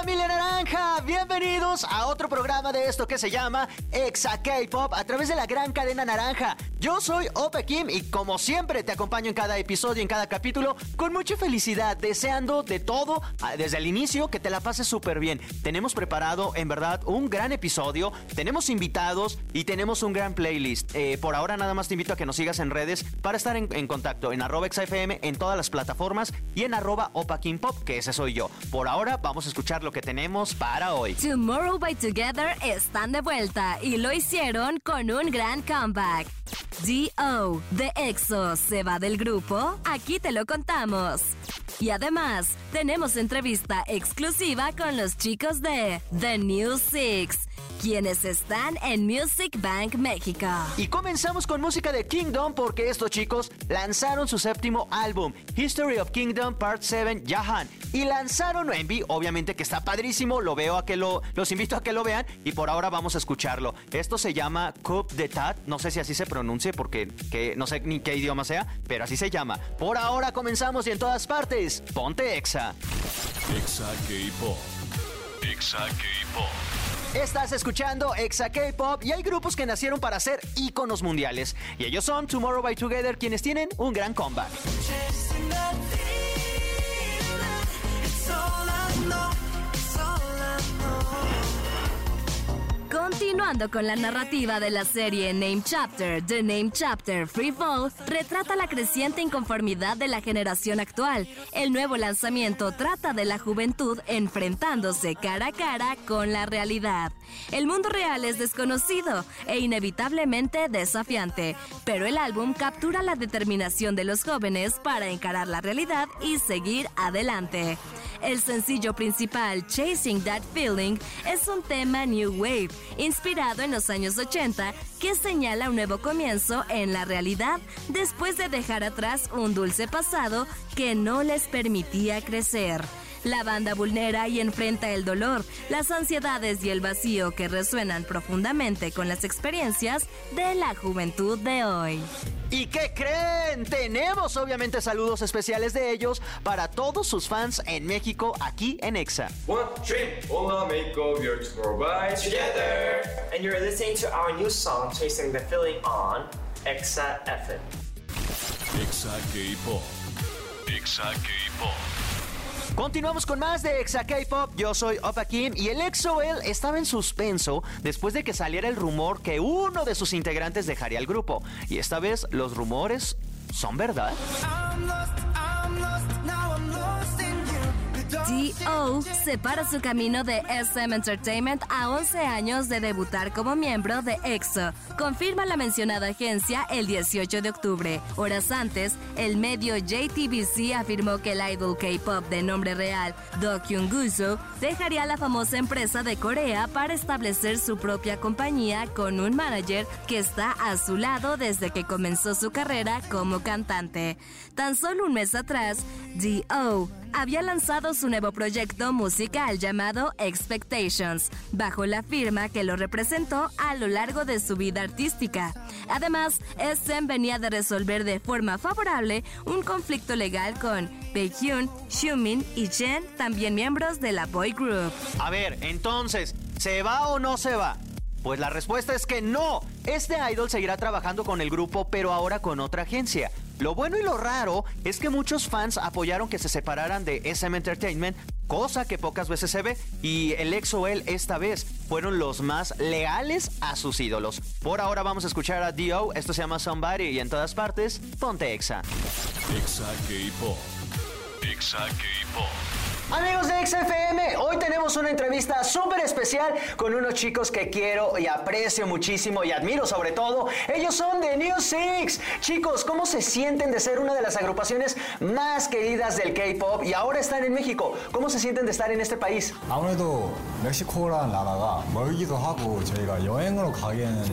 familia naranja. Bienvenidos a otro programa de esto que se llama Exa K-Pop a través de la gran cadena naranja. Yo soy Opa Kim y como siempre te acompaño en cada episodio, en cada capítulo, con mucha felicidad, deseando de todo ah, desde el inicio que te la pases súper bien. Tenemos preparado en verdad un gran episodio, tenemos invitados y tenemos un gran playlist. Eh, por ahora nada más te invito a que nos sigas en redes para estar en, en contacto en arroba XFM en todas las plataformas y en arroba Opa Kim Pop, que ese soy yo. Por ahora vamos a escuchar lo que tenemos para hoy. Tomorrow by Together están de vuelta y lo hicieron con un gran comeback. D.O. de EXO se va del grupo, aquí te lo contamos. Y además, tenemos entrevista exclusiva con los chicos de The New Six, quienes están en Music Bank México. Y comenzamos con música de Kingdom porque estos chicos lanzaron su séptimo álbum, History of Kingdom Part 7 Jahan. Y lanzaron Envy, obviamente que está padrísimo, lo veo a que lo, los invito a que lo vean y por ahora vamos a escucharlo. Esto se llama Coup de Tat, no sé si así se pronuncie porque que, no sé ni qué idioma sea, pero así se llama. Por ahora comenzamos y en todas partes, ponte Exa. Exa K-Pop. Exa K-Pop. Estás escuchando Exa K-Pop y hay grupos que nacieron para ser íconos mundiales. Y ellos son Tomorrow by Together, quienes tienen un gran comeback. Continuando con la narrativa de la serie Name Chapter, The Name Chapter Free Fall retrata la creciente inconformidad de la generación actual. El nuevo lanzamiento trata de la juventud enfrentándose cara a cara con la realidad. El mundo real es desconocido e inevitablemente desafiante, pero el álbum captura la determinación de los jóvenes para encarar la realidad y seguir adelante. El sencillo principal, Chasing That Feeling, es un tema New Wave, inspirado en los años 80, que señala un nuevo comienzo en la realidad después de dejar atrás un dulce pasado que no les permitía crecer. La banda vulnera y enfrenta el dolor, las ansiedades y el vacío que resuenan profundamente con las experiencias de la juventud de hoy. ¿Y qué creen? Tenemos obviamente saludos especiales de ellos para todos sus fans en México, aquí en Exa. One dream, Hola Makeup, you're tomorrow by together. and you're listening to our new song Chasing the Feeling on Exa FM. Exa K-Pop. Exa K-Pop. Continuamos con más de Exa K-Pop. Yo soy Opa Kim y el EXO-L estaba en suspenso después de que saliera el rumor que uno de sus integrantes dejaría el grupo. Y esta vez los rumores son verdad. D.O. separa su camino de SM Entertainment a 11 años de debutar como miembro de EXO. Confirma la mencionada agencia el 18 de octubre. Horas antes, el medio JTBC afirmó que el idol K-pop de nombre real, Do Kyung Guso, dejaría la famosa empresa de Corea para establecer su propia compañía con un manager que está a su lado desde que comenzó su carrera como cantante. Tan solo un mes atrás, D.O había lanzado su nuevo proyecto musical llamado Expectations, bajo la firma que lo representó a lo largo de su vida artística. Además, SM venía de resolver de forma favorable un conflicto legal con Baekhyun, Xiumin y Jen, también miembros de la boy group. A ver, entonces, ¿se va o no se va? Pues la respuesta es que no. Este idol seguirá trabajando con el grupo, pero ahora con otra agencia. Lo bueno y lo raro es que muchos fans apoyaron que se separaran de SM Entertainment, cosa que pocas veces se ve, y el EXO-L esta vez fueron los más leales a sus ídolos. Por ahora vamos a escuchar a Dio, esto se llama Somebody y en todas partes, ponte Exa. Exa K-Pop. Exa K-Pop. Amigos de XFM, hoy tenemos una entrevista súper especial con unos chicos que quiero y aprecio muchísimo y admiro sobre todo. Ellos son de New Six. Chicos, ¿cómo se sienten de ser una de las agrupaciones más queridas del K-pop y ahora están en México? ¿Cómo se sienten de estar en este país? 아무래도 멕시코라는 나라가 멀기도 하고 저희가 여행으로 가기에는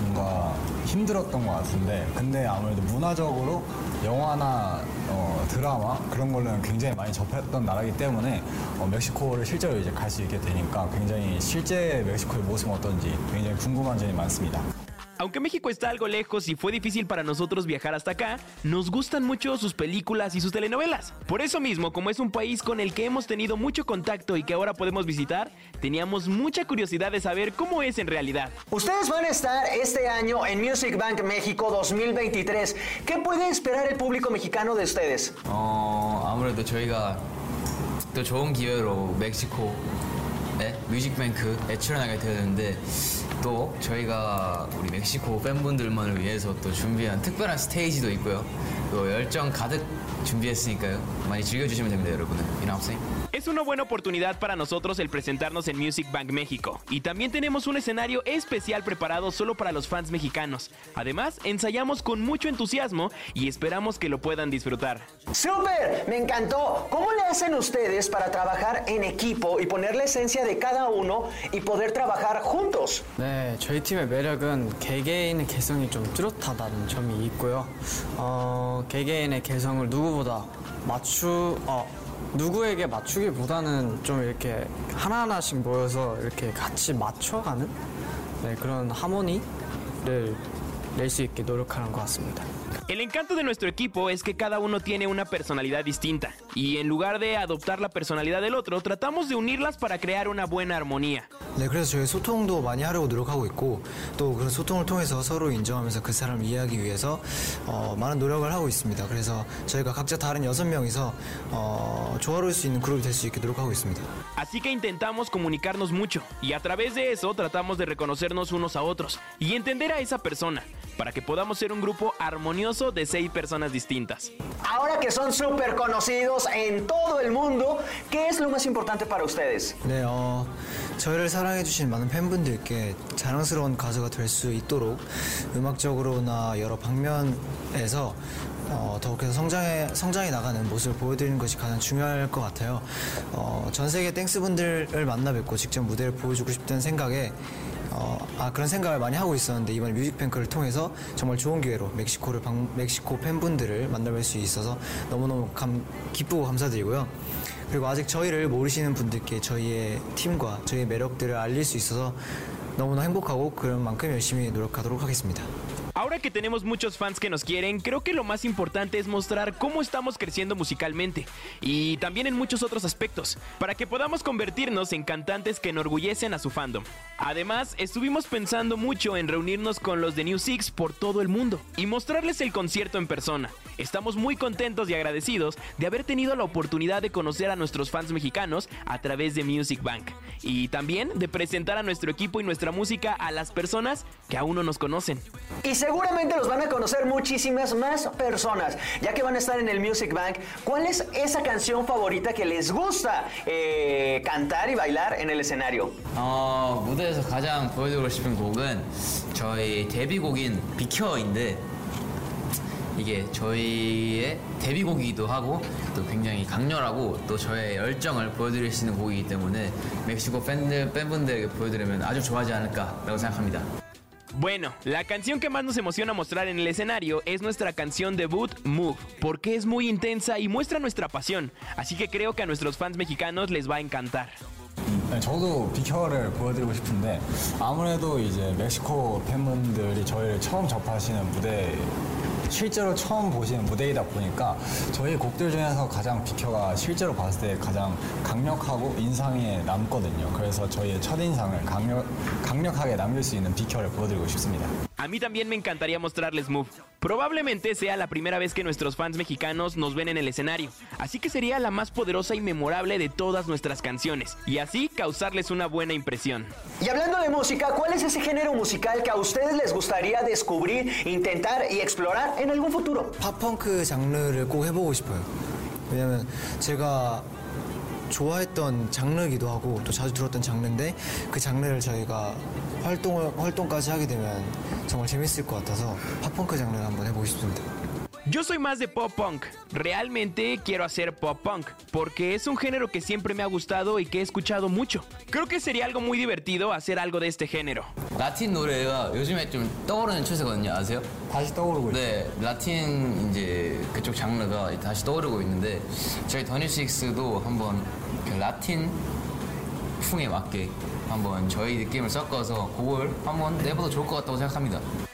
뭔가 힘들었던 것 같은데 근데 아무래도 문화적으로 영화나 어, 드라마 그런 걸로는 굉장히 많이 접했던 나라이기 때문에 어, 멕시코를 실제로 이제 갈 수 있게 되니까 굉장히 실제 멕시코의 모습은 어떤지 굉장히 궁금한 점이 많습니다. Aunque México está algo lejos y fue difícil para nosotros viajar hasta acá, nos gustan mucho sus películas y sus telenovelas. Por eso mismo, como es un país con el que hemos tenido mucho contacto y que ahora podemos visitar, teníamos mucha curiosidad de saber cómo es en realidad. Ustedes van a estar este año en Music Bank México 2023. ¿Qué puede esperar el público mexicano de ustedes? 어, 아무래도 저희가 또 좋은 기회로 멕시코의 뮤직뱅크에 출연하게 되었는데 또 저희가 우리 멕시코 팬분들만을 위해서 또 준비한 특별한 스테이지도 있고요. 또 열정 가득 준비했으니까요. 많이 즐겨주시면 됩니다, 여러분. 이나옵생. Es una buena oportunidad para nosotros el presentarnos en Music Bank México. Y también tenemos un escenario especial preparado solo para los fans mexicanos. Además, ensayamos con mucho entusiasmo y esperamos que lo puedan disfrutar. ¡Súper! Me encantó. ¿Cómo le hacen ustedes para trabajar en equipo y poner la esencia de cada uno y poder trabajar juntos? 네, 저희 팀의 매력은 개개인의 개성이 좀 뚜렷하다는 점이 있고요. 어, 개개인의 개성을 누구보다 맞추, 어, 누구에게 맞추기보다는 좀 이렇게 하나하나씩 모여서 이렇게 같이 맞춰가는 네, 그런 하모니를 낼 수 있게 노력하는 것 같습니다. El encanto de nuestro equipo es que cada uno tiene una personalidad distinta. Y en lugar de adoptar la personalidad del otro, tratamos de unirlas para crear una buena armonía. 네, 그래서 저희 소통도 많이 하려고 노력하고 있고 또 그런 소통을 통해서 서로 인정하면서 그 사람을 이해하기 위해서 어, 많은 노력을 하고 있습니다. 그래서 저희가 각자 다른 여섯 명이서 어, 조화로울 수 있는 그룹이 될 수 있게 노력하고 있습니다. Así que intentamos comunicarnos mucho y a través de eso tratamos de reconocernos unos a otros y entender a esa persona Para que podamos ser un grupo armonioso de seis personas distintas. Ahora que son súper conocidos en todo el mundo, ¿qué es lo más importante para ustedes? 네, 어, 저희를 사랑해주신 많은 팬분들께 자랑스러운 가수가 될 수 있도록 음악적으로나 여러 방면에서 어, 더욱해서 성장해, 성장해 나가는 모습을 보여드리는 것이 가장 중요할 것 같아요. 어, 전 세계 땡스분들을 만나 뵙고 직접 무대를 보여주고 싶다는 생각에 어, 아, 그런 생각을 많이 하고 있었는데 이번에 뮤직뱅크를 통해서 정말 좋은 기회로 멕시코를 방- 멕시코 팬분들을 만나뵐 수 있어서 너무너무 감, 기쁘고 감사드리고요. 그리고 아직 저희를 모르시는 분들께 저희의 팀과 저희의 매력들을 알릴 수 있어서 너무나 행복하고 그런 만큼 열심히 노력하도록 하겠습니다. Ahora que tenemos muchos fans que nos quieren, creo que lo más importante es mostrar cómo estamos creciendo musicalmente y también en muchos otros aspectos, para que podamos convertirnos en cantantes que enorgullecen a su fandom. Además, estuvimos pensando mucho en reunirnos con los de New Six por todo el mundo y mostrarles el concierto en persona. Estamos muy contentos y agradecidos de haber tenido la oportunidad de conocer a nuestros fans mexicanos a través de Music Bank y también de presentar a nuestro equipo y nuestra música a las personas que aún no nos conocen. Seguramente los van a conocer muchísimas más personas, ya que van a estar en el Music Bank. ¿Cuál es esa canción favorita que les gusta eh, cantar y bailar en el escenario? 어, 비켜인데 이게 저희의 데뷔곡이기도 하고 또 굉장히 강렬하고 또 저의 열정을 보여드릴 수 있는 곡이기 때문에 멕시코 팬들, 팬분들에게 보여드리면 아주 좋아하지 않을까라고 생각합니다. Bueno, la canción que más nos emociona mostrar en el escenario es nuestra canción debut Move, porque es muy intensa y muestra nuestra pasión, así que creo que a nuestros fans mexicanos les va a encantar. 네, 저도 비켜를 보여드리고 싶은데 아무래도 이제 멕시코 팬분들이 저희를 처음 접하시는 무대 실제로 처음 보시는 무대이다 보니까 저희 곡들 중에서 가장 비켜가 실제로 봤을 때 가장 강력하고 인상에 남거든요. 그래서 저희의 첫인상을 강력, 강력하게 남길 수 있는 비켜를 보여드리고 싶습니다. A mí también me encantaría mostrarles Move. Probablemente sea la primera vez que nuestros fans mexicanos nos ven en el escenario, así que sería la más poderosa y memorable de todas nuestras canciones, y así causarles una buena impresión. Y hablando de música, ¿cuál es ese género musical que a ustedes les gustaría descubrir, intentar y explorar en algún futuro? 팝펑크 장르를 꼭 해보고 싶어요. 왜냐면 제가 좋아했던 장르이기도 하고 또 자주 들었던 장르인데 그 장르를 저희가 활동을 활동까지 하게 되면 정말 재밌을 것 같아서 팝펑크 장르를 한번 해보고 싶습니다. Yo soy más de pop punk. Realmente quiero hacer pop punk, porque es un género que siempre me ha gustado y que he escuchado mucho. Creo que sería algo muy divertido hacer algo de este género. 라틴 노래가 요즘에 좀 떠오르는 추세거든요. 아세요? 다시 떠오르고 있어요. 네, 라틴 이제 그쪽 장르가 다시 떠오르고 있는데 저희 더니식스도 한번 그 라틴 풍에 맞게 한번 저희 느낌을 섞어서 곡을 한번 내봐도 좋을 것 같다고 생각합니다.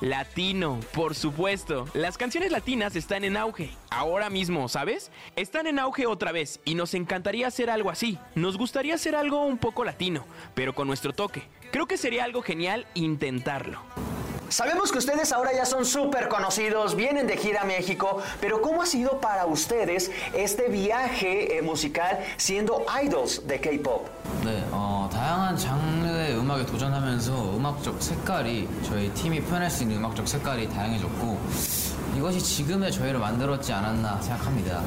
Latino, por supuesto. Las canciones latinas están en auge. Ahora mismo, ¿sabes? Están en auge otra vez y nos encantaría hacer algo así. Nos gustaría hacer algo un poco latino, pero con nuestro toque. Creo que sería algo genial intentarlo. Sabemos que ustedes ahora ya son súper conocidos, vienen de gira a México, pero ¿cómo ha sido para ustedes este viaje eh, musical siendo idols de K-pop? 음악에 도전하면서 음악적 색깔이 저희 팀이 표현할 수 있는 음악적 색깔이 다양해졌고 이것이 지금의 저희를 만들었지 않았나 생각합니다.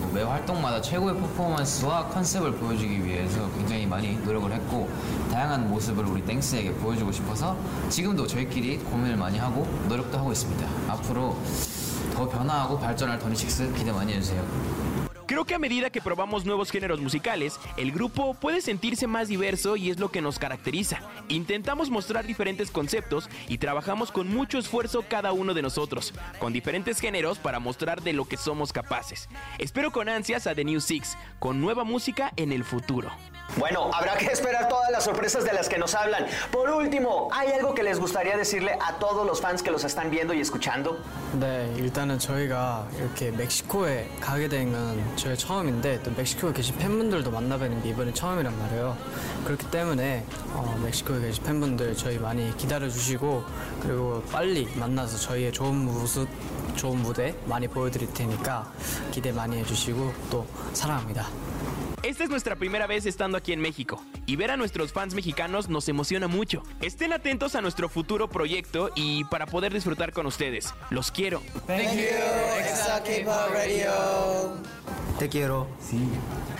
뭐매 활동마다 최고의 퍼포먼스와 컨셉을 보여주기 위해서 굉장히 많이 노력을 했고 다양한 모습을 우리 땡스에게 보여주고 싶어서 지금도 저희끼리 고민을 많이 하고 노력도 하고 있습니다. 앞으로 더 변화하고 발전할 더니식스 기대 많이 해주세요. Creo que a medida que probamos nuevos géneros musicales, el grupo puede sentirse más diverso y es lo que nos caracteriza. Intentamos mostrar diferentes conceptos y trabajamos con mucho esfuerzo cada uno de nosotros, con diferentes géneros para mostrar de lo que somos capaces. Espero con ansias a The New Six, con nueva música en el futuro. Bueno, habrá que esperar todas las sorpresas de las que nos hablan. Por último, ¿hay algo que les gustaría decirle a todos los fans que los están viendo y escuchando? 네, 일단은 저희가 이렇게 멕시코에 가게 된 건 저희 처음인데 또 멕시코에 계신 팬분들도 만나뵈는 게 이번이 처음이란 말이에요. 그렇기 때문에 어, 멕시코에 계신 팬분들 저희 많이 기다려 주시고 그리고 빨리 만나서 저희의 좋은 모습, 좋은 무대 많이 보여드릴 테니까 기대 많이 해주시고 또 사랑합니다. Esta es nuestra primera vez estando aquí en México y ver a nuestros fans mexicanos nos emociona mucho. Estén atentos a nuestro futuro proyecto y para poder disfrutar con ustedes. Los quiero. Thank you, Exa K-pop Radio. Te quiero.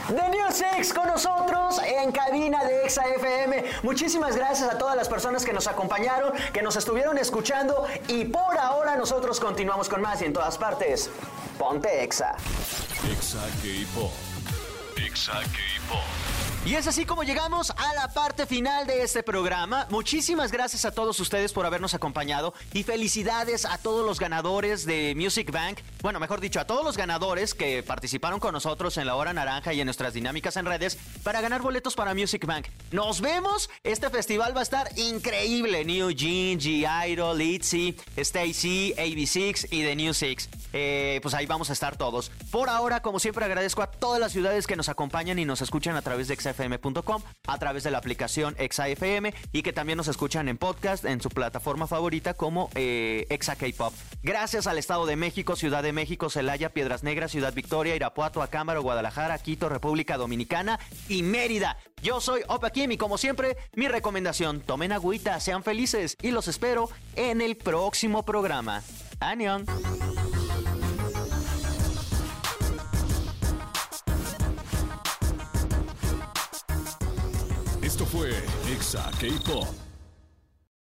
The New Six con nosotros en cabina de Exa FM. Muchísimas gracias a todas las personas que nos acompañaron, que nos estuvieron escuchando y por ahora nosotros continuamos con más y en todas partes. Ponte Exa. Exa K-Pop. Exa K-Pop. Y es así como llegamos a la parte final de este programa. Muchísimas gracias a todos ustedes por habernos acompañado y felicidades a todos los ganadores de Music Bank. Bueno, mejor dicho, a todos los ganadores que participaron con nosotros en la hora naranja y en nuestras dinámicas en redes para ganar boletos para Music Bank. Nos vemos. Este festival va a estar increíble. New Jean, G-Idol, ITZY, Stacy, AB6 y The New Six. Eh, pues ahí vamos a estar todos. Por ahora, como siempre, agradezco a todas las ciudades que nos acompañan y nos escuchan a través de a través de la aplicación ExaFM y que también nos escuchan en podcast en su plataforma favorita como eh, Exa K-Pop. Gracias al Estado de México, Ciudad de México, Celaya, Piedras Negras, Ciudad Victoria, Irapuato, Acámbaro, Guadalajara, Quito, República Dominicana y Mérida. Yo soy Opa Kim y como siempre, mi recomendación, tomen agüita, sean felices y los espero en el próximo programa. ¡Anión! Fue Exa K-Pop.